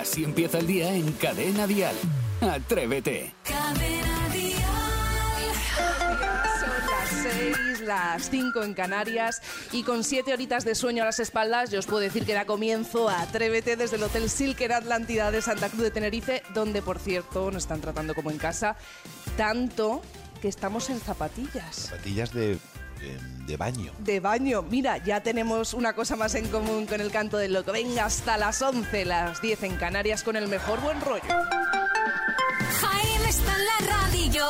Así empieza el día en Cadena Dial. Atrévete. Cadena Dial. Son las 6, las 5 en Canarias y con 7 horitas de sueño a las espaldas, yo os puedo decir que da comienzo a Atrévete desde el Hotel Silker Atlántida de Santa Cruz de Tenerife, donde por cierto nos están tratando como en casa, tanto que estamos en zapatillas. Zapatillas de, de, de baño. De baño, mira, ya tenemos una cosa más en común con el canto del loco. Venga, hasta las 11, las 10 en Canarias con el mejor buen rollo. Jaime está en la radio.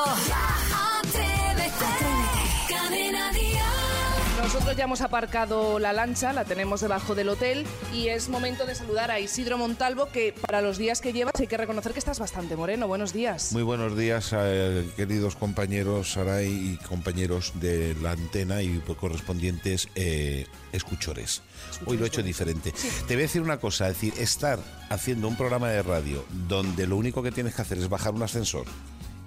Nosotros ya hemos aparcado la lancha, la tenemos debajo del hotel y es momento de saludar a Isidro Montalvo, que para los días que llevas hay que reconocer que estás bastante moreno. Buenos días. Muy buenos días, eh, queridos compañeros Saray y compañeros de la antena y correspondientes eh, escuchores. Hoy lo he hecho diferente. Te voy a decir una cosa, es decir, estar haciendo un programa de radio donde lo único que tienes que hacer es bajar un ascensor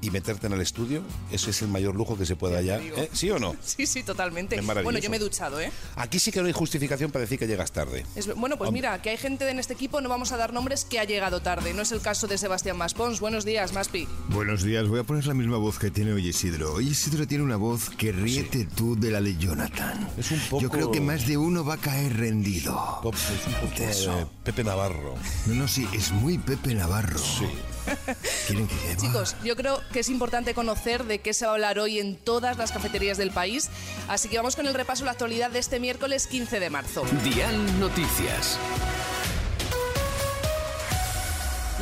y meterte en el estudio, eso es el mayor lujo que se pueda hallar. digo. ¿Eh? ¿Sí o no? Sí, sí, totalmente. Bueno, yo me he duchado, ¿eh? Aquí sí que no hay justificación para decir que llegas tarde. Es- bueno, pues Hombre. mira, que hay gente en este equipo, no vamos a dar nombres, que ha llegado tarde. No es el caso de Sebastián Maspons. Buenos días, Maspi. Buenos días, voy a poner la misma voz que tiene hoy Isidro. Hoy Isidro tiene una voz que ríete tú de la de Jonathan. Es un poco- Yo creo que más de uno va a caer rendido. Pop, es un poco Eso. Pepe Navarro. No, no, sí, es muy Pepe Navarro. Sí. ¿Quieren que? Chicos, yo creo que es importante conocer de qué se va a hablar hoy en todas las cafeterías del país. Así que vamos con el repaso de la actualidad de este miércoles 15 de marzo. Dial Noticias.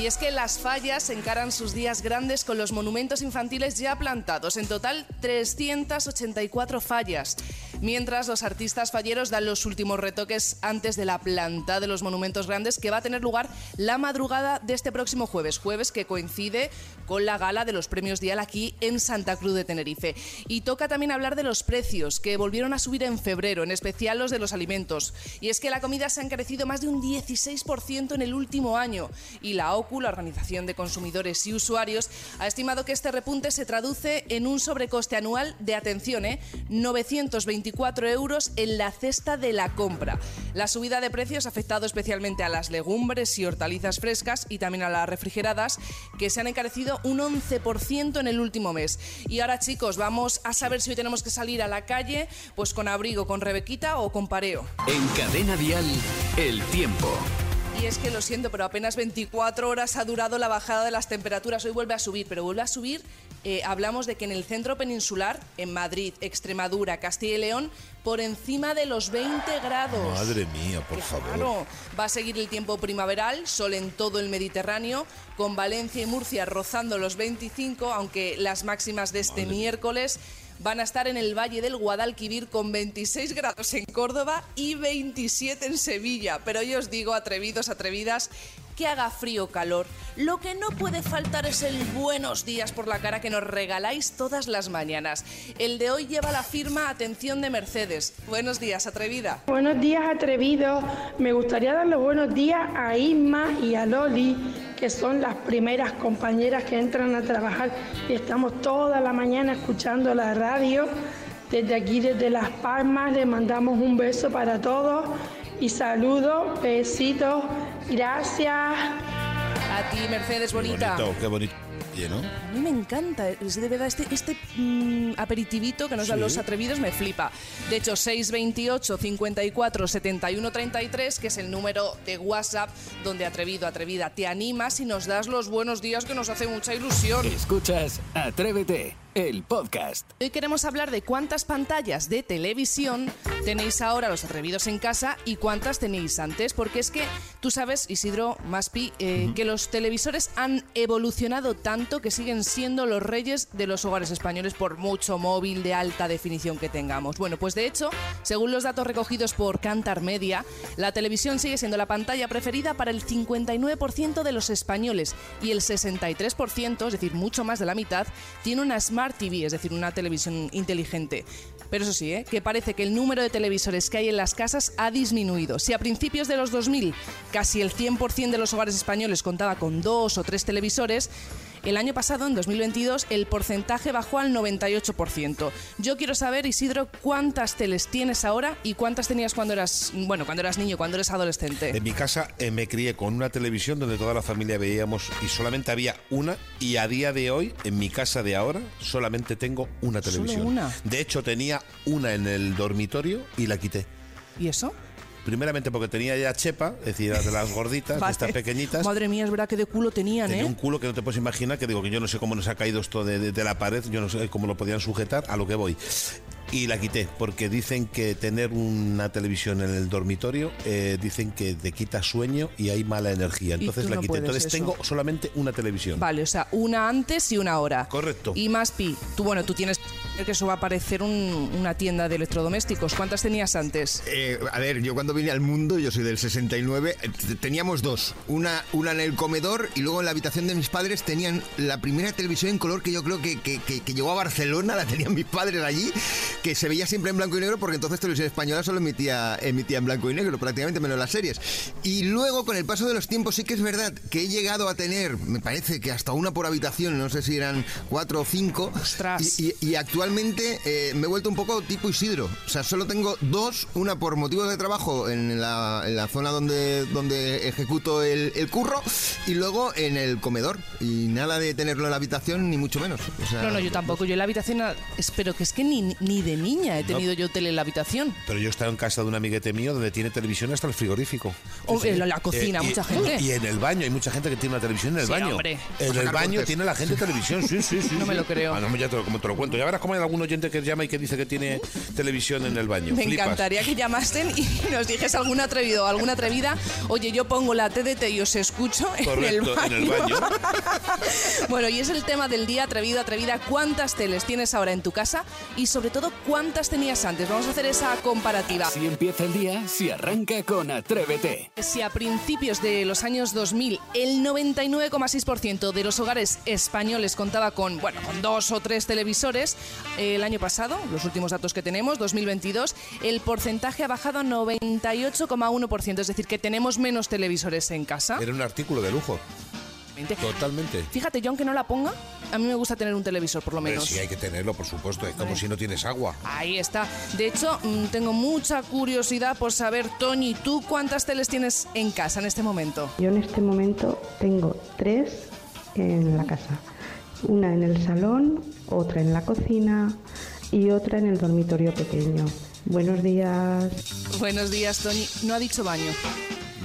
Y es que las fallas encaran sus días grandes con los monumentos infantiles ya plantados. En total, 384 fallas. Mientras los artistas falleros dan los últimos retoques antes de la planta de los monumentos grandes que va a tener lugar la madrugada de este próximo jueves. Jueves que coincide con la gala de los premios Dial aquí en Santa Cruz de Tenerife. Y toca también hablar de los precios que volvieron a subir en febrero, en especial los de los alimentos. Y es que la comida se ha encarecido más de un 16% en el último año. Y la OCU, la Organización de Consumidores y Usuarios, ha estimado que este repunte se traduce en un sobrecoste anual de, atención, ¿eh? 924 euros en la cesta de la compra. La subida de precios ha afectado especialmente a las legumbres y hortalizas frescas y también a las refrigeradas, que se han encarecido un 11% en el último mes. Y ahora, chicos, vamos a saber si hoy tenemos que salir a la calle, pues con abrigo, con rebequita o con pareo. En Cadena Dial, el tiempo. Y es que lo siento, pero apenas 24 horas ha durado la bajada de las temperaturas. Hoy vuelve a subir, pero vuelve a subir. eh, hablamos de que en el centro peninsular, en Madrid, Extremadura, Castilla y León, por encima de los 20 grados. Madre mía, por favor. Claro, va a seguir el tiempo primaveral, sol en todo el Mediterráneo, con Valencia y Murcia rozando los 25, aunque las máximas de este miércoles van a estar en el Valle del Guadalquivir con 26 grados en Córdoba y 27 en Sevilla. Pero yo os digo, atrevidos, atrevidas, haga frío o calor, lo que no puede faltar es el buenos días por la cara que nos regaláis todas las mañanas. El de hoy lleva la firma Atención de Mercedes. Buenos días, atrevida. Buenos días, atrevidos. Me gustaría dar los buenos días a Isma y a Loli, que son las primeras compañeras que entran a trabajar y estamos toda la mañana escuchando la radio. Desde aquí, desde Las Palmas, les mandamos un beso para todos y saludos, besitos, gracias. A ti, Mercedes, bonita. Bonito, qué bonito. ¿No? A mí me encanta, es de verdad, este, este mm, aperitivito que nos dan Sí. los atrevidos me flipa. De hecho, 628 54 71 33, que es el número de WhatsApp donde atrevido, atrevida, te animas y nos das los buenos días que nos hace mucha ilusión. Escuchas Atrévete, el podcast. Hoy queremos hablar de cuántas pantallas de televisión tenéis ahora los atrevidos en casa y cuántas tenéis antes, porque es que tú sabes, Isidro Maspi, eh, que los televisores han evolucionado tanto que siguen siendo los reyes de los hogares españoles por mucho móvil de alta definición que tengamos. Bueno, pues de hecho, según los datos recogidos por Cantar Media, la televisión sigue siendo la pantalla preferida para el 59% de los españoles y el 63%, es decir, mucho más de la mitad, tiene una Smart TV, es decir, una televisión inteligente. Pero eso sí, ¿eh? que parece que el número de televisores que hay en las casas ha disminuido. Si a principios de los 2000 casi el 100% de los hogares españoles contaba con dos o tres televisores, El año pasado, en 2022, el porcentaje bajó al 98%. Yo quiero saber, Isidro, cuántas teles tienes ahora y cuántas tenías cuando eras, bueno, cuando eras niño, cuando eres adolescente. En mi casa eh, me crié con una televisión donde toda la familia veíamos y solamente había una y a día de hoy, en mi casa de ahora, solamente tengo una ¿Solo televisión. una? De hecho, tenía una en el dormitorio y la quité. ¿Y eso? Primeramente porque tenía ya chepa, es decir, de las gorditas, de estas pequeñitas. Madre mía, es verdad que de culo tenían, Tenía ¿eh? un culo que no te puedes imaginar, que digo que yo no sé cómo nos ha caído esto de, de- de la pared, yo no sé cómo lo podían sujetar, a lo que voy. Y la quité, porque dicen que tener una televisión en el dormitorio, eh, dicen que te quita sueño y hay mala energía. Entonces la no quité. Entonces eso. tengo solamente una televisión. Vale, o sea, una antes y una ahora. Correcto. Y más pi, tú bueno, tú tienes que eso va a parecer un- una tienda de electrodomésticos. ¿Cuántas tenías antes? Eh, a ver, yo cuando vine al mundo, yo soy del 69, eh, teníamos dos. Una, una en el comedor y luego en la habitación de mis padres tenían la primera televisión en color que yo creo que, que- que- que llegó a Barcelona, la tenían mis padres allí, que se veía siempre en blanco y negro porque entonces televisión española solo emitía, emitía en blanco y negro, prácticamente menos las series. Y luego con el paso de los tiempos sí que es verdad que he llegado a tener, me parece que hasta una por habitación, no sé si eran cuatro o cinco. Ostras. Y, y- y actualmente eh, me he vuelto un poco tipo Isidro. O sea, solo tengo dos, una por motivos de trabajo en la, en la zona donde, donde ejecuto el, el curro y luego en el comedor. Y nada de tenerlo en la habitación, ni mucho menos. O sea, No, no, yo tampoco. Yo en la habitación, espero que es que ni, ni de niña he tenido yo tele en la habitación. Pero yo he estado en casa de un amiguete mío donde tiene televisión hasta el frigorífico. O en la- la cocina, y- mucha gente. Y en el baño, hay mucha gente que tiene una televisión en el Sí, baño. hombre. En el baño cortes. tiene la gente televisión, sí, sí, sí. No me lo creo. Ah, no, ya te como te lo cuento. Ya verás cómo hay algún oyente que llama y que dice que tiene televisión en el baño. Me Flipas. encantaría que llamasen y nos dijese algún atrevido o alguna atrevida. Oye, yo pongo la TDT y os escucho en el Correcto, baño. en el baño. bueno, y es el tema del día, atrevido, atrevida. ¿Cuántas teles tienes ahora en tu casa? Y sobre todo, ¿cuántas tenías antes? Vamos a hacer esa comparativa. Si empieza el día, si arranca con Atrévete. Si a principios de los años 2000 el 99,6% de los hogares españoles contaba con, bueno, con dos o tres televisores, el año pasado, los últimos datos que tenemos, 2022, el porcentaje ha bajado a 98,1%, es decir, que tenemos menos televisores en casa. Era un artículo de lujo. Totalmente. Fíjate, yo aunque no la ponga, a mí me gusta tener un televisor por lo Pero menos. sí hay que tenerlo, por supuesto. Es como si no tienes agua. Ahí está. De hecho, mm, tengo mucha curiosidad por saber, Tony, ¿tú cuántas teles tienes en casa en este momento? Yo en este momento tengo tres en la casa. Una en el salón, otra en la cocina y otra en el dormitorio pequeño. Buenos días. Buenos días, Tony. No ha dicho baño.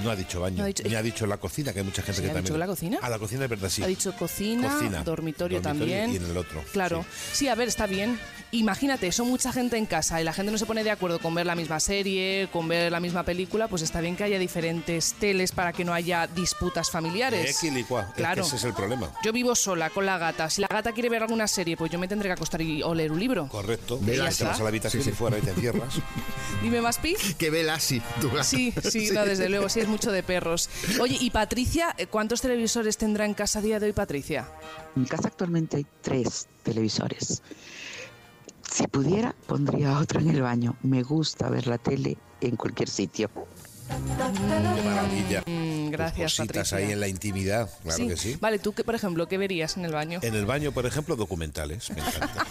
No ha dicho baño. No ha dicho- Ni ha dicho la cocina, que hay mucha gente Sí, que ha también. dicho la cocina. Ah, la cocina es verdad, sí. Ha dicho cocina, Cocina, dormitorio, dormitorio también. y en el otro, Claro. Sí. a ver, está bien. Imagínate, son mucha gente en casa y la gente no se pone de acuerdo con ver la misma serie, con ver la misma película, pues está bien que haya diferentes teles para que no haya disputas familiares. Equilicua. Es que Claro. ese es el problema. Yo vivo sola con la gata. Si la gata quiere ver alguna serie, pues yo me tendré que acostar y, o leer un libro. Correcto. Ve Y la- te vas a la habitación y fuera y te encierras. Dime más, Pi. Que ve Lassie, tu gato. Sí, sí, no, desde luego, sí, mucho de perros. Oye, y Patricia, eh, ¿cuántos televisores tendrá en casa día de hoy, Patricia? En casa actualmente hay tres televisores. Si pudiera, pondría otro en el baño. Me gusta ver la tele en cualquier sitio. Qué maravilla. Mm, gracias, cositas Patricia. ahí en la intimidad, claro que sí. Vale, tú, que, por ejemplo, ¿qué verías en el baño? En el baño, por ejemplo, documentales. Me encanta.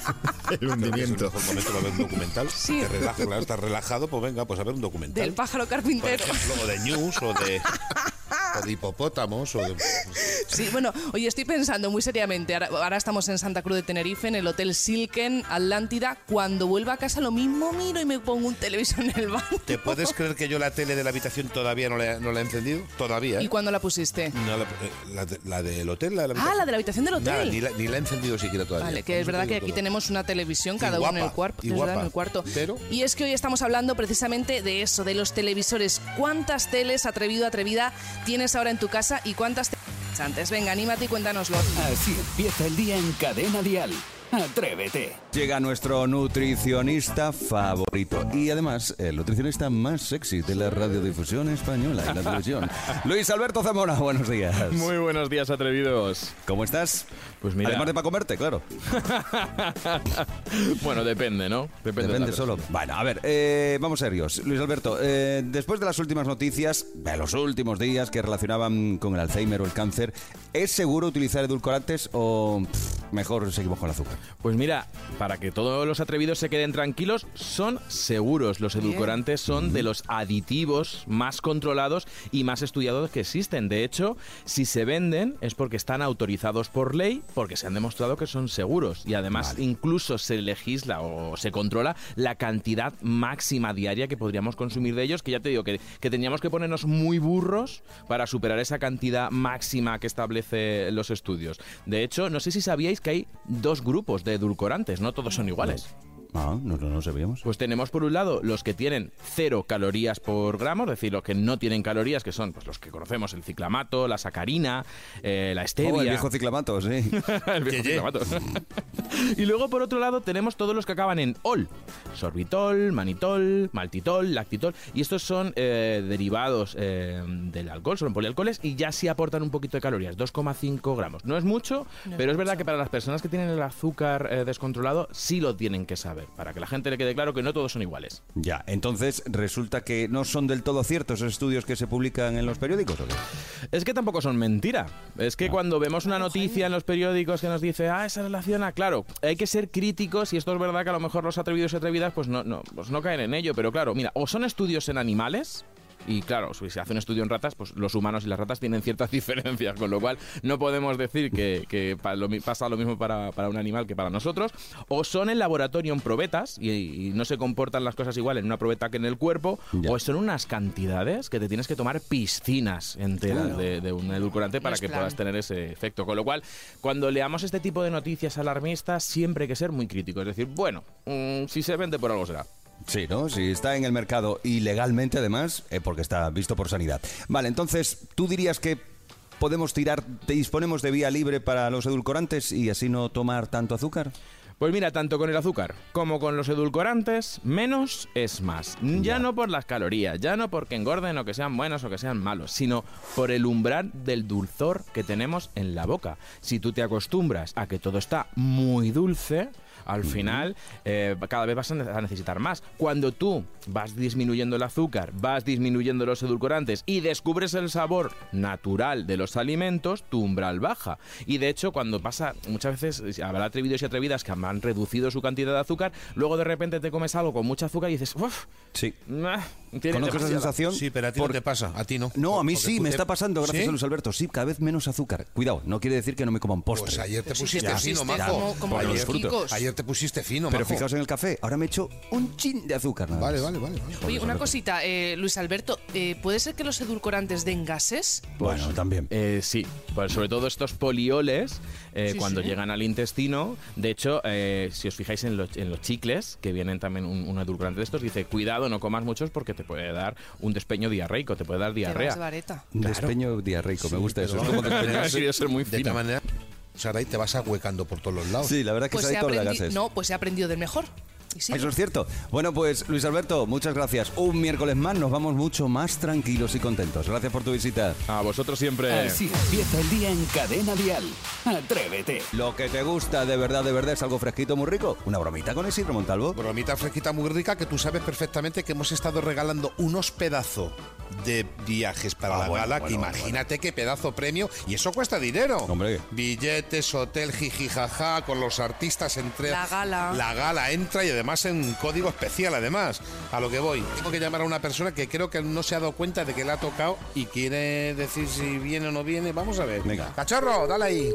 El es hundimiento. momento para ver un documental. Sí. Te relaja, claro, estás relajado, pues venga, pues a ver un documental. Del pájaro por carpintero. ejemplo, o de news, o de, o de hipopótamos, o de... Sí, bueno, oye, estoy pensando muy seriamente. Ahora, ahora estamos en Santa Cruz de Tenerife, en el Hotel Silken, Atlántida. Cuando vuelva a casa, lo mismo miro y me pongo un televisor en el baño. ¿Te puedes creer que yo la tele de la habitación todavía no la, no la he encendido? Todavía, ¿eh? ¿Y cuándo la pusiste? No, la, eh, la la del hotel, la de la Ah, la de la habitación del Nada, hotel. ni, la, ni la he encendido siquiera todavía. Vale, que es verdad que aquí todo. tenemos una televisión, cada uno en el cuarto. y guapa. en el cuarto. Pero- Y es que hoy estamos hablando precisamente de eso, de los televisores. ¿Cuántas teles, atrevido, atrevida, tienes ahora en tu casa y cuántas teles antes? Venga, anímate y cuéntanoslo. Así empieza el día en Cadena Dial. Atrévete. Llega nuestro nutricionista favorito y además el nutricionista más sexy de la radiodifusión española y la televisión. Luis Alberto Zamora, buenos días. Muy buenos días, atrevidos. ¿Cómo estás? Pues mira. Además de para comerte, claro. bueno, depende, ¿no? Depende, solo. Bueno, a ver, eh, vamos serios. Luis Alberto, eh, después de las últimas noticias, de los últimos días que relacionaban con el Alzheimer o el cáncer, ¿es seguro utilizar edulcorantes o pff, mejor seguimos con el azúcar? Pues mira, para que todos los atrevidos se queden tranquilos, son seguros. Los edulcorantes son de los aditivos más controlados y más estudiados que existen. De hecho, si se venden es porque están autorizados por ley, porque se han demostrado que son seguros. Y además, incluso se legisla o se controla la cantidad máxima diaria que podríamos consumir de ellos, que ya te digo que, que teníamos que ponernos muy burros para superar esa cantidad máxima que establece los estudios. De hecho, no sé si sabíais que hay dos grupos de edulcorantes, no todos son iguales. Ah, no, no, no sabíamos. Pues tenemos por un lado los que tienen cero calorías por gramo, es decir, los que no tienen calorías, que son pues, los que conocemos, el ciclamato, la sacarina, eh, la stevia. Oh, el viejo ciclamato, sí. El viejo ciclamato. y luego por otro lado tenemos todos los que acaban en ol. Sorbitol, manitol, maltitol, lactitol. Y estos son eh, derivados eh, del alcohol, son polialcoholes y ya sí aportan un poquito de calorías, 2,5 gramos. No es mucho, No pero es es verdad que para las personas que tienen el azúcar eh, descontrolado sí lo tienen que saber, para que la gente le quede claro que no todos son iguales. Ya, entonces resulta que no son del todo ciertos esos estudios que se publican en los periódicos. ¿o qué? Es que tampoco son mentira. Es que cuando vemos una noticia en los periódicos que nos dice, ah, esa relaciona, claro, hay que ser críticos y esto es verdad que a lo mejor los atrevidos y atrevidas pues no, no, pues no caen en ello, pero claro, mira, o son estudios en animales. Y claro, si se hace un estudio en ratas, pues los humanos y las ratas tienen ciertas diferencias, con lo cual no podemos decir que, pasa lo mismo para, para un animal que para nosotros. O son en laboratorio en probetas y, y no se comportan las cosas igual en una probeta que en el cuerpo, Ya. o son unas cantidades que te tienes que tomar piscinas enteras de, de un edulcorante para es que plan. puedas tener ese efecto. Con lo cual, cuando leamos este tipo de noticias alarmistas, siempre hay que ser muy crítico. Es decir, bueno, mm, si se vende por algo será. Sí, ¿no? Si está en el mercado ilegalmente, además, eh, porque está visto por sanidad. Vale, entonces, ¿tú dirías que podemos tirar, te disponemos de vía libre para los edulcorantes y así no tomar tanto azúcar? Pues mira, tanto con el azúcar como con los edulcorantes, menos es más. Ya no por las calorías, ya no porque engorden o que sean buenos o que sean malos, sino por el umbral del dulzor que tenemos en la boca. Si tú te acostumbras a que todo está muy dulce, al final eh, cada vez vas a ne- a necesitar más. Cuando tú vas disminuyendo el azúcar, vas disminuyendo los edulcorantes y descubres el sabor natural de los alimentos, tu umbral baja. Y de hecho, cuando pasa, muchas veces habrá atrevidos y atrevidas que han reducido su cantidad de azúcar, luego de repente te comes algo con mucha azúcar y dices, uff, Sí. tiene ¿Conozco esa demasiada". sensación? Sí, pero a ti Por- no te pasa, a ti no. No, a mí Porque sí, me te- está pasando, gracias ¿Sí? a Luis Alberto. Sí, cada vez menos azúcar. Cuidado, no quiere decir que no me coma un postre. Pues ayer te pusiste te fino, pusiste majo. como- como ayer, los quicos. ayer te pusiste fino, Pero majo. fijaos en el café, ahora me echo un chin de azúcar. nada Vale, más. vale, vale. vale. Oye, una cosita, eh, Luis Alberto, eh, ¿puede ser que los edulcorantes den gases? Bueno, también. Eh, sí, pues sobre todo estos polioles, eh, Sí, cuando sí. llegan al intestino, de hecho, eh, si os fijáis en los, en los chicles, que vienen también un, un edulcorante de estos, dice, cuidado, no comas muchos porque te puede dar un despeño diarreico, te puede dar Te vas diarrea. de vareta. Un despeño diarreico, me gusta eso. Es como despeñarse. Quería ser muy De fino. toda manera, Saray, te vas ahuecando por todos los lados. Sí, la verdad que Pues se he ha ido de aprendi- gases. No, pues he aprendido del mejor. Sí. Eso es cierto. Bueno, pues Luis Alberto, muchas gracias. Un miércoles más nos vamos mucho más tranquilos y contentos. Gracias por tu visita. A vosotros siempre. Así empieza el día en Cadena Dial. Atrévete. Lo que te gusta de verdad, de verdad es algo fresquito, muy rico. Una bromita con Isidro Montalvo. Bromita fresquita muy rica que tú sabes perfectamente que hemos estado regalando unos pedazos de viajes para Ah, la bueno, gala, bueno, que bueno, imagínate qué pedazo premio, y eso cuesta dinero. Hombre. Billetes, hotel, jijijaja, con los artistas entre... La gala. La gala entra y además en código especial, además. A lo que voy. Tengo que llamar a una persona que creo que no se ha dado cuenta de que le ha tocado y quiere decir si viene o no viene. Vamos a ver. Venga. Cachorro, dale ahí.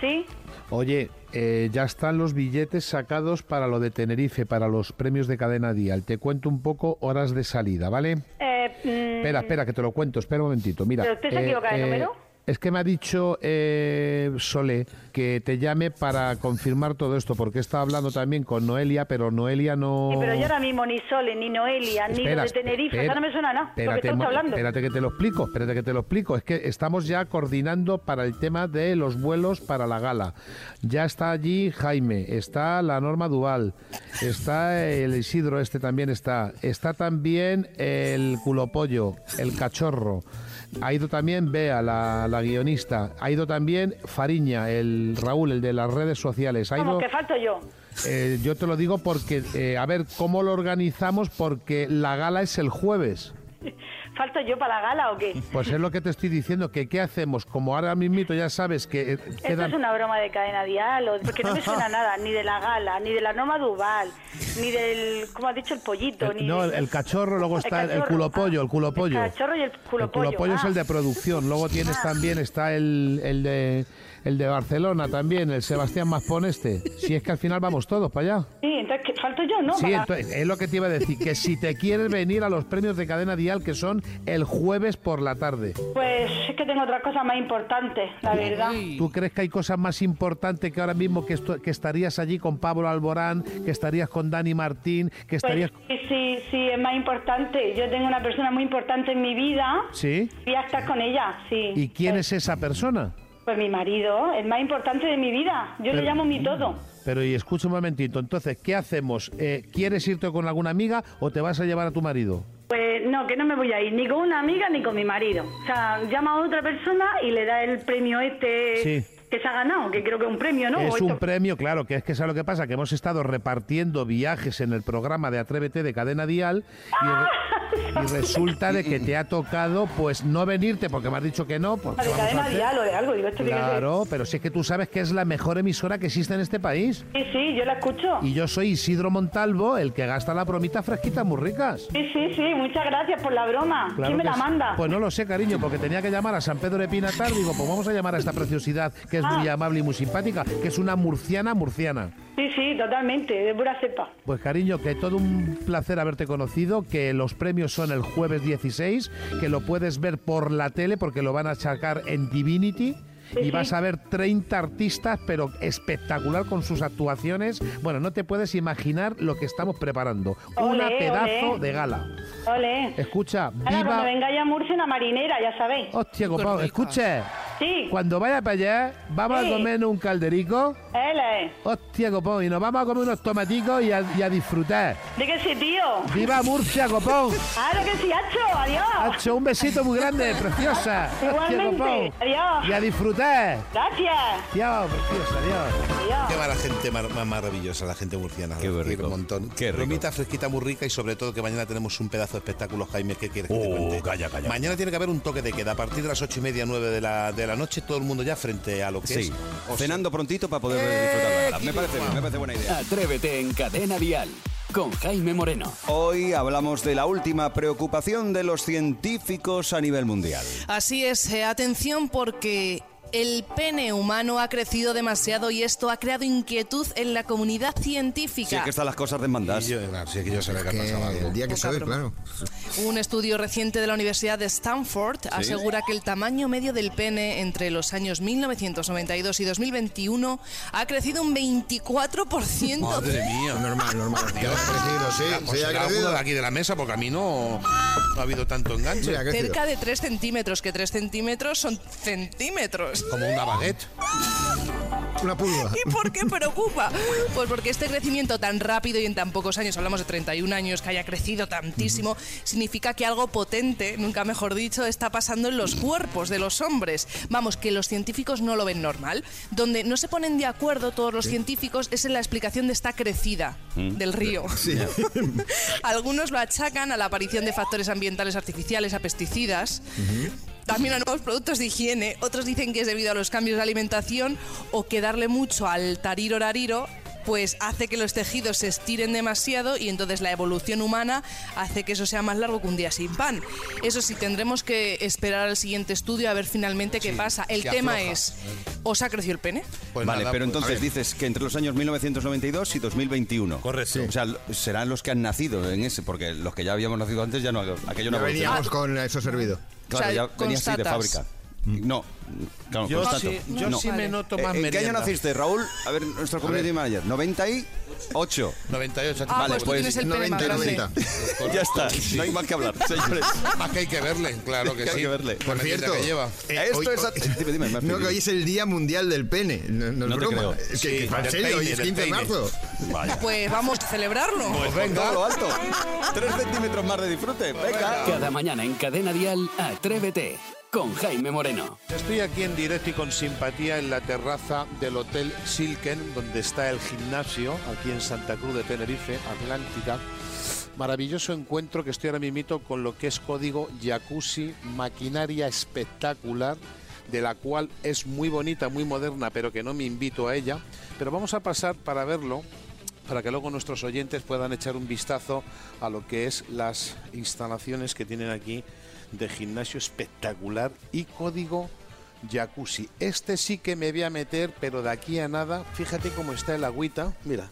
Sí, Oye, eh, ya están los billetes sacados para lo de Tenerife, para los premios de cadena Dial. Te cuento un poco horas de salida, ¿vale? eh, mm, Espera, espera, que te lo cuento. Espera un momentito. Mira. ¿Pero usted se equivoca de número? Es que me ha dicho eh, Sole que te llame para confirmar todo esto, porque estado hablando también con Noelia, pero Noelia no... Sí, pero yo ahora mismo ni Sole, ni Noelia, ni Espera, lo de Tenerife, espera, ya no me suena nada. Espérate, hablando. espérate que te lo explico, espérate que te lo explico. Es que estamos ya coordinando para el tema de los vuelos para la gala. Ya está allí Jaime, está la Norma Duval, está el Isidro este también está, está también el culopollo, el cachorro. Ha ido también Bea, la, la guionista. Ha ido también Fariña, el Raúl, el de las redes sociales. Ha ido, que falto yo. eh, yo te lo digo porque, eh, a ver, ¿cómo lo organizamos? Porque la gala es el jueves. ¿Falto yo para la gala o qué? Pues es lo que te estoy diciendo, que ¿qué hacemos? Como ahora mismito ya sabes que eh, Esto quedan... es una broma de cadena dial, porque no me suena nada, ni de la gala, ni de la Norma Duval, ni del, como has dicho, el pollito, el- ni no, el, el cachorro, luego está el, el cachorro, culopollo, el culopollo. El cachorro y el El culopollo. culopollo es ah. el de producción, luego tienes también, está el, el de el de Barcelona también, el Sebastián Maspón este. Si es que al final vamos todos para allá. Sí, entonces, ¿qué? ¿falto yo? No, Sí, para- entonces, es lo que te iba a decir, que si te quieres venir a los premios de cadena dial, que son el jueves por la tarde. Pues es que tengo otras cosas más importantes, la verdad. ¿Tú crees que hay cosas más importantes que ahora mismo que, esto- que estarías allí con Pablo Alborán, que estarías con Dani Martín, que estarías... Pues sí, sí, sí, es más importante. Yo tengo una persona muy importante en mi vida ¿Sí? y ya estás con ella, sí. ¿Y quién es esa persona? Pues mi marido, el más importante de mi vida. Yo Pero- le llamo mi todo. Pero y escucha un momentito, entonces, ¿qué hacemos? Eh, ¿Quieres irte con alguna amiga o te vas a llevar a tu marido? Pues no, que no me voy a ir ni con una amiga ni con mi marido. O sea, llama a otra persona y le da el premio este Sí. Que se ha ganado, que creo que es un premio, ¿no? Es un premio, claro, que es que ¿sabes lo que pasa? Que hemos estado repartiendo viajes en el programa de Atrévete de Cadena Dial y, y resulta de que te ha tocado pues no venirte porque me has dicho que no. De cadena dial o de algo. Digo, esto que Claro, pero si es que tú sabes que es la mejor emisora que existe en este país. Sí, sí, yo la escucho. Y yo soy Isidro Montalvo, el que gasta la bromita fresquita muy ricas. Sí, sí, sí, muchas gracias por la broma. Claro ¿Quién me la sí. manda? Pues no lo sé, cariño, porque tenía que llamar a San Pedro de Pinatar. Digo, pues vamos a llamar a esta preciosidad que es Ah. muy amable y muy simpática, que es una murciana murciana. Sí, sí, totalmente, de pura cepa. Pues cariño, que todo un placer haberte conocido, que los premios son el jueves 16, que lo puedes ver por la tele porque lo van a sacar en Divinity. Y sí. vas a ver 30 artistas, pero espectacular con sus actuaciones. Bueno, no te puedes imaginar lo que estamos preparando. Una Olé, pedazo olé. de gala. Ole. Escucha, Ahora, cuando viva... venga ya Murcia, una marinera, ya sabéis. Hostia, copado, escuche. Sí. Cuando vaya para allá, vamos Sí. a comernos un calderico. Ele. Hostia, copón, y nos vamos a comer unos tomaticos y a, y a disfrutar. ¿De qué sí, tío? ¡Viva Murcia, copón! Claro que sí, Hacho, adiós. Hacho, un besito muy grande, preciosa. Hostia, Igualmente, copón. adiós. Y a disfrutar. Gracias. Adiós, preciosa, adiós. Adiós. Qué va la gente mar- más maravillosa, la gente murciana. Qué rico. Un montón. Qué rico. Bromita fresquita muy rica y sobre todo que mañana tenemos un pedazo de espectáculo, Jaime, ¿qué quieres que te Oh, cuente? calla, calla. Mañana tiene que haber un toque de queda. A partir de las ocho y media, nueve de la, de la noche, todo el mundo ya frente a lo que Sí, es... o sea, cenando prontito para poder Me parece bien, me parece buena idea. Atrévete en Cadena Dial con Jaime Moreno. Hoy hablamos de la última preocupación de los científicos a nivel mundial. Así es, eh, atención porque el pene humano ha crecido demasiado y esto ha creado inquietud en la comunidad científica. Sí, que están las cosas desmandadas. yo, claro, sí, que yo sabía que, Que pasaba algo. el día que broma. claro. Un estudio reciente de la Universidad de Stanford asegura que el tamaño medio del pene entre los años 1992 y 2021 ha crecido un 24%. Madre mía. Normal, normal. Ya ha crecido, sí. Ah, sí, pues ha crecido. de aquí de la mesa, porque a mí no, no ha habido tanto enganche. Sí, ha. Cerca de 3 centímetros, que 3 centímetros son centímetros. Como una baguette. Una pulga. ¿Y por qué preocupa? Pues porque este crecimiento tan rápido y en tan pocos años, hablamos de 31 años, que haya crecido tantísimo, significa que algo potente, nunca mejor dicho, está pasando en los cuerpos de los hombres. Vamos, que los científicos no lo ven normal. Donde no se ponen de acuerdo todos los científicos es en la explicación de esta crecida del río. Algunos lo achacan a la aparición de factores ambientales artificiales, a pesticidas. También a nuevos productos de higiene. Otros dicen que es debido a los cambios de alimentación o que darle mucho al tariro rariro pues hace que los tejidos se estiren demasiado y entonces la evolución humana hace que eso sea más largo que un día sin pan. Eso sí, tendremos que esperar al siguiente estudio a ver finalmente qué Sí, pasa. El tema afloja. es, ¿os ha crecido el pene? Pues vale, nada, pero pues, entonces dices que entre los años 1992 y 2021. Correcto. O sea, serán los que han nacido en ese, porque los que ya habíamos nacido antes ya no, aquello no evolucionado. veníamos con eso servido. Claro, O sea, ya venía así de fábrica. No. Claro, Yo por sí- yo no. sí me noto más Eh, ¿En qué año merienda. naciste, Raúl? A ver, nuestro community manager. 98. 98. Ah, vale, pues tú tienes el pene más 90 y grande. 90. ya está. No hay más que hablar, señores. Más que hay que verle, claro que Que hay sí. que verle. Por merienda cierto, que lleva. eh, Esto hoy- es... a- Dime, dime. No, que hoy es el Día Mundial del Pene. No, no es No te broma. creo. Es que, Sí, que- serio, hoy es del 15 de marzo. Vaya. Pues vamos a celebrarlo. Pues venga. lo alto. Tres centímetros más de disfrute. Venga. Cada mañana en Cadena Dial, Atrévete con Jaime Moreno. Estoy aquí en directo y con simpatía en la terraza del Hotel Silken, donde está el gimnasio, aquí en Santa Cruz de Tenerife, Atlántica. Maravilloso encuentro que estoy ahora mismo con lo que es código jacuzzi, maquinaria espectacular, de la cual es muy bonita, muy moderna, pero que no me invito a ella. Pero vamos a pasar para verlo, para que luego nuestros oyentes puedan echar un vistazo a lo que es las instalaciones que tienen aquí de gimnasio espectacular y código jacuzzi. Este sí que me voy a meter, pero de aquí a nada, fíjate cómo está el agüita, mira,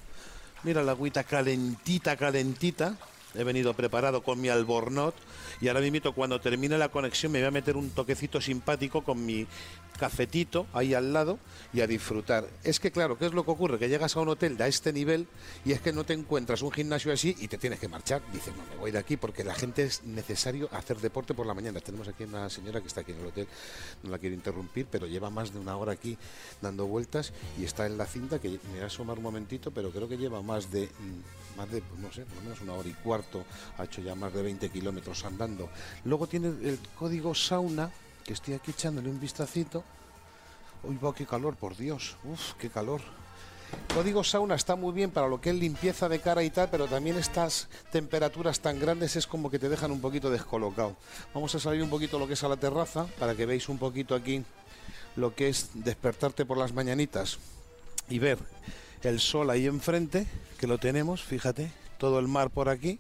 mira la agüita calentita, calentita. He venido preparado con mi albornoz y ahora mismo cuando termine la conexión me voy a meter un toquecito simpático con mi cafetito ahí al lado y a disfrutar. Es que claro, ¿qué es lo que ocurre? Que llegas a un hotel de este nivel y es que no te encuentras un gimnasio así y te tienes que marchar. Dices, no, me voy de aquí porque la gente es necesario hacer deporte por la mañana. Tenemos aquí una señora que está aquí en el hotel, no la quiero interrumpir, pero lleva más de una hora aquí dando vueltas y está en la cinta que me voy a asomar un momentito, pero creo que lleva más de, mm, más de, pues, no sé, por lo menos una hora y cuarto, ha hecho ya más de 20 kilómetros andando. Luego tiene el código sauna, que estoy aquí echándole un vistacito. Uy, va, qué calor, por Dios. Uf, qué calor. Código sauna está muy bien para lo que es limpieza de cara y tal, pero también estas temperaturas tan grandes es como que te dejan un poquito descolocado. Vamos a salir un poquito lo que es a la terraza para que veáis un poquito aquí lo que es despertarte por las mañanitas y ver el sol ahí enfrente, que lo tenemos, fíjate, todo el mar por aquí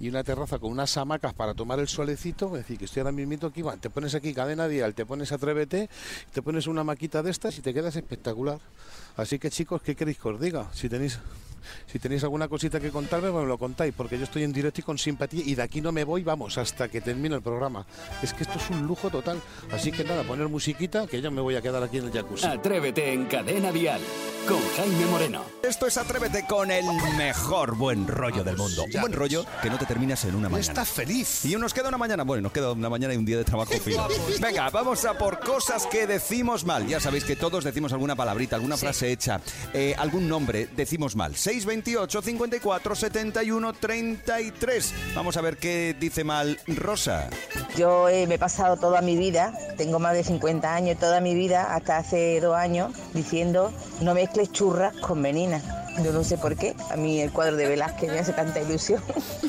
y una terraza con unas hamacas para tomar el solecito, es decir, que estoy ahora mismo aquí, te pones aquí cadena dial, te pones atrévete, te pones una maquita de estas y te quedas espectacular. Así que chicos, ¿qué queréis que os diga? Si tenéis si tenéis alguna cosita que contarme, pues me lo contáis, porque yo estoy en directo y con simpatía y de aquí no me voy, vamos, hasta que termine el programa. Es que esto es un lujo total. Así que nada, poner musiquita, que yo me voy a quedar aquí en el jacuzzi. Atrévete en Cadena Dial con Jaime Moreno. Esto es Atrévete con el mejor buen rollo del mundo. Un buen rollo que no te terminas en una mañana. Estás feliz. Y nos queda una mañana, bueno, nos queda una mañana y un día de trabajo fino. Venga, vamos a por cosas que decimos mal. Ya sabéis que todos decimos alguna palabrita, alguna frase hecha, eh, algún nombre, decimos mal. 628 54 71 33. Vamos a ver qué dice mal Rosa. Yo eh, me he pasado toda mi vida, tengo más de 50 años, toda mi vida, hasta hace dos años, diciendo no mezcles churras con meninas. Yo no sé por qué, a mí el cuadro de Velázquez me hace tanta ilusión.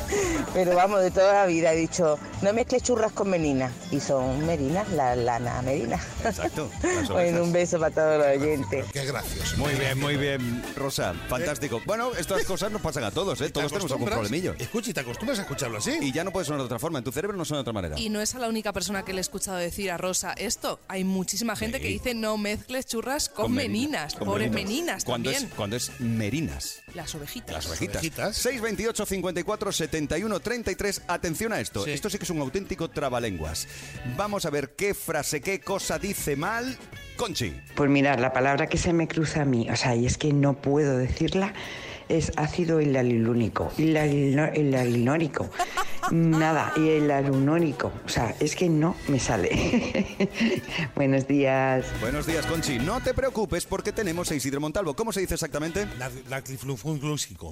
Pero vamos, de toda la vida he dicho no mezcles churras con meninas. Y son merinas, la lana merina. Exacto. Bueno, un beso para todos los oyentes. Qué gracioso. Muy bien, muy bien, Rosa. Fantástico. Bueno, estas cosas nos pasan a todos, ¿eh? Todos tenemos algún problemillo. Escucha, y te acostumbras a escucharlo así. Y ya no puede sonar de otra forma. En tu cerebro no suena de otra manera. Y no es a la única persona que le he escuchado decir a Rosa esto. Hay muchísima gente que dice no mezcles churras con, meninas. Con Pobres meninas. meninas cuando también. Es, cuando es Las ovejitas. Las ovejitas. ovejitas. 628 54 71 33. Atención a esto. Sí. Esto sí que es un auténtico trabalenguas. Vamos a ver qué frase, qué cosa dice mal Conchi. Pues mirar, la palabra que se me cruza a mí, o sea, y es que no puedo decirla, es ácido hilalurónico. Hilalino- Hilalinórico. Nada, y el alunónico. O sea, es que no me sale. Buenos días. Buenos días, Conchi. No te preocupes porque tenemos a Isidro Montalvo. ¿Cómo se dice exactamente?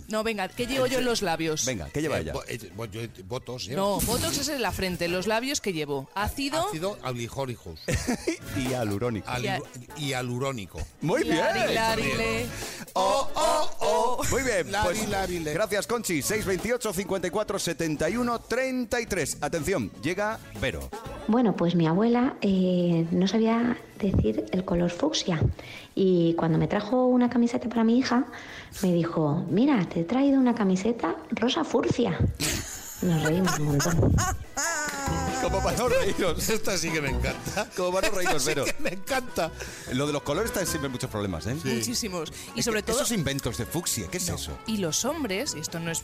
No, venga, ¿qué llevo yo en los labios? Venga, ¿qué lleva Eh, ella? eh, bo- yo- votos, lleva. No, Botox es en la frente, los labios que llevo. Ácido. Ácido ablijólicos. y alurónico. Alu- y alurónico. Muy bien. Lari, larile. Oh, oh, oh. Muy bien. Pues, gracias, Conchi. 628 54 71 33. Atención, llega Vero. Bueno, pues mi abuela eh, no sabía decir el color fucsia y cuando me trajo una camiseta para mi hija me dijo, mira, te he traído una camiseta rosa furcia. Nos reímos un montón. Como para no reíros. Esta sí que me encanta. Como para no sí pero. que me encanta. Lo de los colores trae siempre muchos problemas, ¿eh? Muchísimos. Y Es sobre todo... Esos inventos de fucsia, ¿qué es eso? Y los hombres, y esto no es.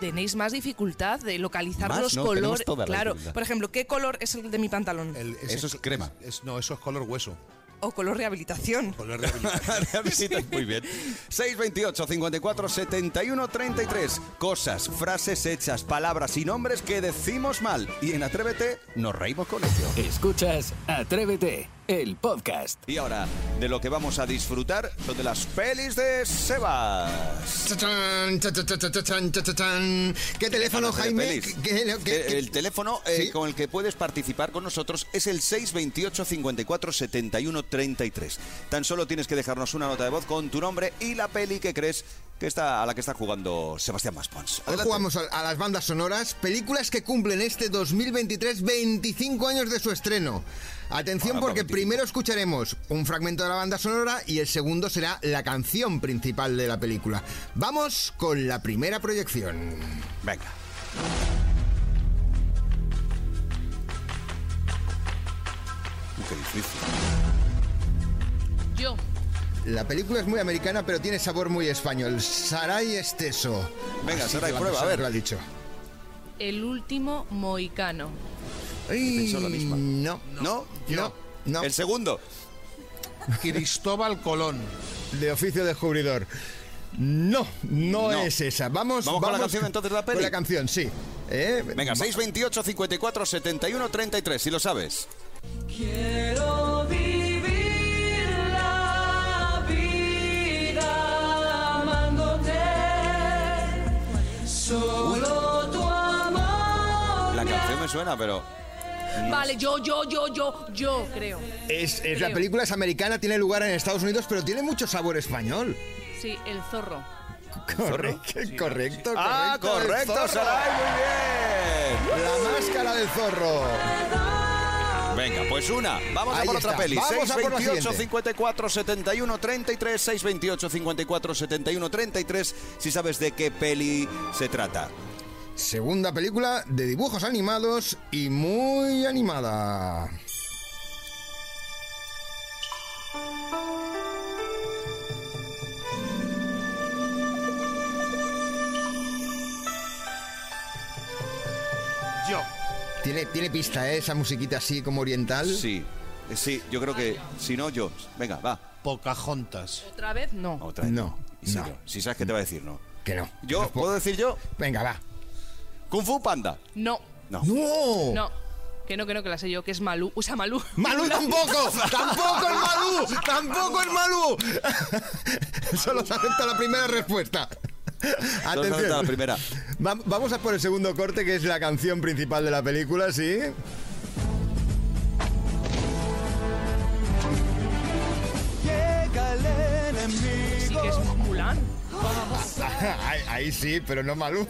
tenéis más dificultad de localizar Más, los no, colores. toda la Claro, dificultad. por ejemplo, ¿qué color es el de mi pantalón? Eso es crema. es- no, eso es color hueso. O color rehabilitación. Color rehabilitación. Rehabilitas muy bien. 628 54 71 33. Cosas, frases hechas, palabras y nombres que decimos mal. Y en Atrévete nos reímos con ello. Escuchas Atrévete, el podcast. Y ahora, de lo que vamos a disfrutar son de las pelis de Sebas. Cha, cha, chan. ¿Qué teléfono, Jaime? ¿Qué- qué- Eh, qué- el teléfono eh, ¿Sí? con el que puedes participar con nosotros es el 628 54 71 33. Tan solo tienes que dejarnos una nota de voz con tu nombre y la peli que crees que está a la que está jugando Sebastián Maspons. Hoy jugamos a, a las bandas sonoras, películas que cumplen este 2023 25 años de su estreno. Atención porque 25. primero escucharemos un fragmento de la banda sonora y el segundo será la canción principal de la película. Vamos con la primera proyección. Venga. Qué difícil. Yo. La película es muy americana pero tiene sabor muy español. Saray Esteso. Venga, Así Saray, prueba, a ver. Lo ha dicho. El último moicano. Pensó la misma. No, ¿No? no, no. El segundo. Cristóbal Colón. De oficio descubridor. No, no, No. es esa. Vamos, ¿Vamos con la canción entonces de la peli? Con la canción, sí. ¿Eh? Venga, Va- 628 54 71 33, si lo sabes. Quiero vivir la vida amándote. Solo tu amor. La canción me suena, pero. Vale, yo, yo, yo, yo, yo creo. Es, es la Creo. película es americana, tiene lugar en Estados Unidos, pero tiene mucho sabor español. Sí, el zorro. Correcto, correcto, ¡Ah, correcto. el correcto, zorro. Saray! Muy bien. La máscara del zorro. Venga, pues una. Vamos a Ahí por otra está. peli. Vamos a por la 628 siguiente. 54 71 33 628 54 71 33 si sabes de qué peli se trata. Segunda película de dibujos animados y muy animada. Yo. Tiene, tiene pista, ¿eh? Esa musiquita así como oriental. Sí, eh, sí, yo creo que si no, yo. Venga, va. Pocahontas. ¿Otra vez? No. Otra vez. No, Y si no. Si sabes que te va a decir no. Que no. Yo, ¿puedo decir yo? Venga, va. Kung Fu Panda. No. No. ¡No! No. Que no, que no, que la sé yo, que es Malú. Usa Malú. ¡Malú tampoco! ¡Tampoco es Malú! ¡Tampoco es Malú! Solo se acepta la primera respuesta. Solo se acepta la primera. Va- vamos a por el segundo corte, que es la canción principal de la película, ¿sí? Sí que es Mulan. ahí, ahí sí, pero no Malú.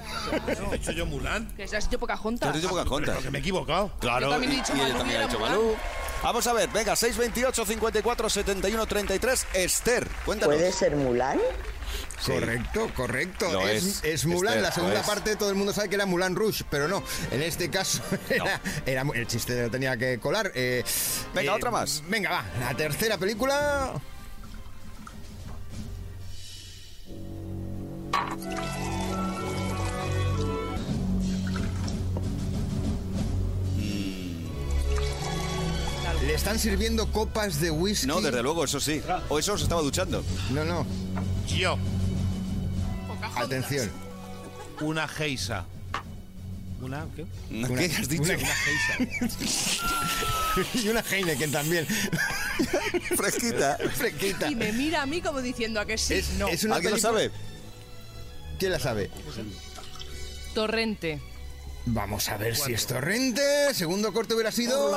¿He dicho yo Mulan? Que se has dicho Pocahontas. Has dicho Pocahontas. Pero que me he equivocado. Claro, Yo también he y- dicho y ella también ha dicho. Malú. Vamos a ver, venga, 628 54 71 33. Esther, cuéntanos. ¿Puede ser Mulan? Sí. Correcto, correcto. Es, es. es Mulan. Esther, la segunda parte todo el mundo sabe que era Mulan Rouge, pero no. En este caso era, era- el chiste lo tenía que colar. Eh, Venga, eh, otra más. Venga, va. La tercera película. Le están sirviendo copas de whisky. No, desde luego, eso sí. O eso se estaba duchando. No, no. Yo. Atención. Una geisa. ¿Una qué? ¿Qué has dicho? Una, una geisa. y una Heineken también. Fresquita. Fresquita. Y me mira a mí como diciendo a que sí. Es, no. es una ¿Alguien lo sabe? ¿Quién la sabe? Torrente. Vamos a ver si es torrente. Segundo corte hubiera sido.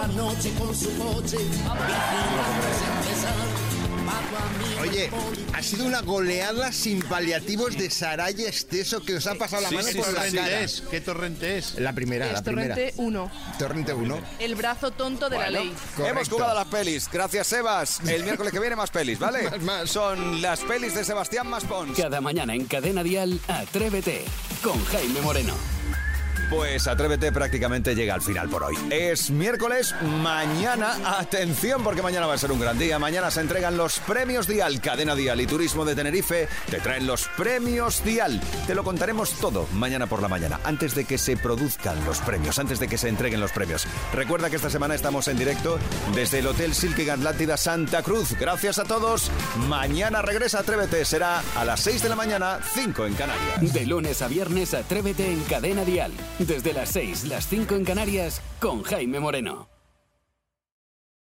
Oye, ha sido una goleada sin paliativos de Saraya Esteso que os ha pasado la Sí, mano sí, por sí, la sí. cara. ¿Qué es? ¿Qué torrente es? La primera, es la primera. Torrente 1. Torrente 1. El brazo tonto de la ley. Hemos jugado a las pelis. Gracias, Sebas. El miércoles que viene más pelis, ¿vale? Más, más. Son las pelis de Sebastián Maspons. Cada mañana en Cadena Dial, Atrévete con Jaime Moreno. Pues Atrévete prácticamente llega al final por hoy. Es miércoles, mañana, atención porque mañana va a ser un gran día. Mañana se entregan los premios Dial, Cadena Dial y Turismo de Tenerife. Te traen los premios Dial. Te lo contaremos todo mañana por la mañana, antes de que se produzcan los premios, antes de que se entreguen los premios. Recuerda que esta semana estamos en directo desde el Hotel Silking Atlántida Santa Cruz. Gracias a todos. Mañana regresa Atrévete. Será a las 6 de la mañana, 5 en Canarias. De lunes a viernes, atrévete en Cadena Dial. Desde las 6, las 5 en Canarias, con Jaime Moreno.